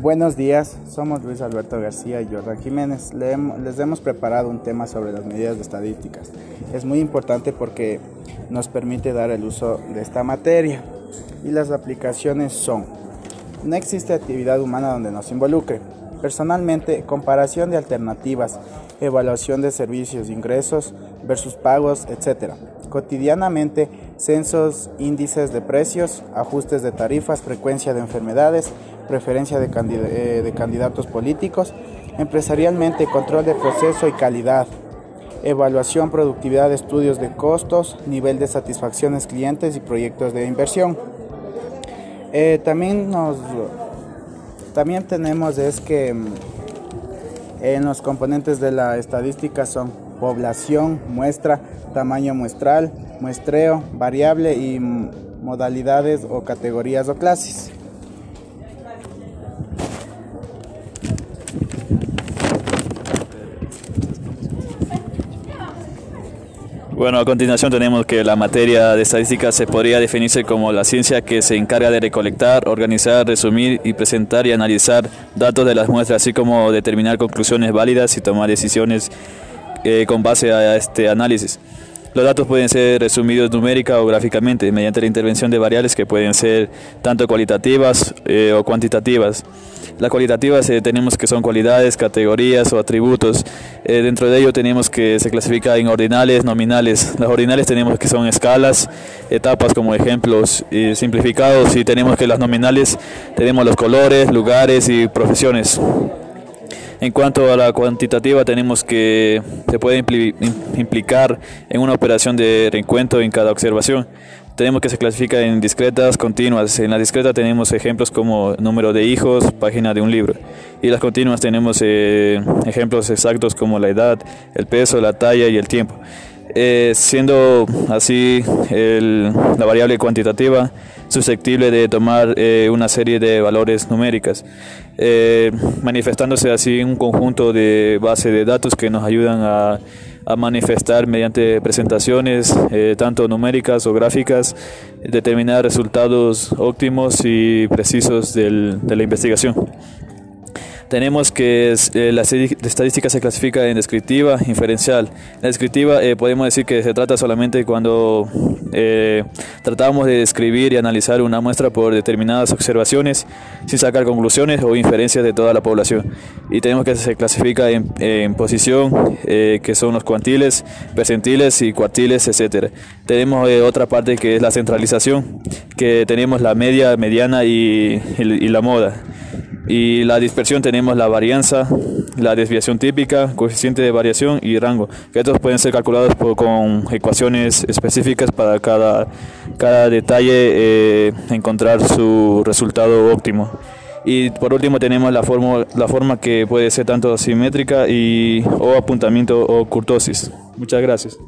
Buenos días, somos Luis Alberto García y Jordan Jiménez. les hemos preparado un tema sobre las medidas estadísticas. Es muy importante porque nos permite dar el uso de esta materia y las aplicaciones son, no existe actividad humana donde nos involucre. Personalmente, comparación de alternativas, evaluación de servicios, ingresos versus pagos, etc. Cotidianamente, censos, índices de precios, ajustes de tarifas, frecuencia de enfermedades, preferencia eh, de, candidatos políticos, empresarialmente control de proceso y calidad, evaluación, productividad, estudios de costos, nivel de satisfacciones clientes y proyectos de inversión. Eh, también nos también tenemos es que mm, en los componentes de la estadística son población, muestra, tamaño muestral, muestreo, variable y modalidades o categorías o clases. Bueno, a continuación tenemos que la materia de estadística se podría definirse como la ciencia que se encarga de recolectar, organizar, resumir y presentar y analizar datos de las muestras, así como determinar conclusiones válidas y tomar decisiones eh, con base a este análisis. Los datos pueden ser resumidos numérica o gráficamente mediante la intervención de variables que pueden ser tanto cualitativas eh, o cuantitativas. Las cualitativas eh, tenemos que son cualidades, categorías o atributos. Eh, dentro de ello tenemos que se clasifica en ordinales, nominales. Las ordinales tenemos que son escalas, etapas como ejemplos y simplificados y tenemos que las nominales tenemos los colores, lugares y profesiones. En cuanto a la cuantitativa, tenemos que se puede implicar en una operación de reencuentro en cada observación tenemos que se clasifica en discretas, continuas. En la discreta tenemos ejemplos como número de hijos, página de un libro. Y las continuas tenemos eh, ejemplos exactos como la edad, el peso, la talla y el tiempo. Eh, siendo así la variable cuantitativa susceptible de tomar eh, una serie de valores numéricas, manifestándose así un conjunto de base de datos que nos ayudan a a manifestar mediante presentaciones, tanto numéricas o gráficas, determinar resultados óptimos y precisos del, de la investigación. Tenemos que eh, la estadística se clasifica en descriptiva, inferencial. La descriptiva eh, podemos decir que se trata solamente cuando eh, tratamos de describir y analizar una muestra por determinadas observaciones sin sacar conclusiones o inferencias de toda la población. Y tenemos que se clasifica en, posición, que son los cuantiles, percentiles y cuartiles, etc. Tenemos otra parte que es la centralización, que tenemos la media, mediana y la moda. Y la dispersión tenemos la varianza, la desviación típica, coeficiente de variación y rango, que estos pueden ser calculados con ecuaciones específicas para cada, cada detalle, eh, encontrar su resultado óptimo. Y por último tenemos la forma, la forma que puede ser tanto simétrica y, o apuntamiento o curtosis. Muchas gracias.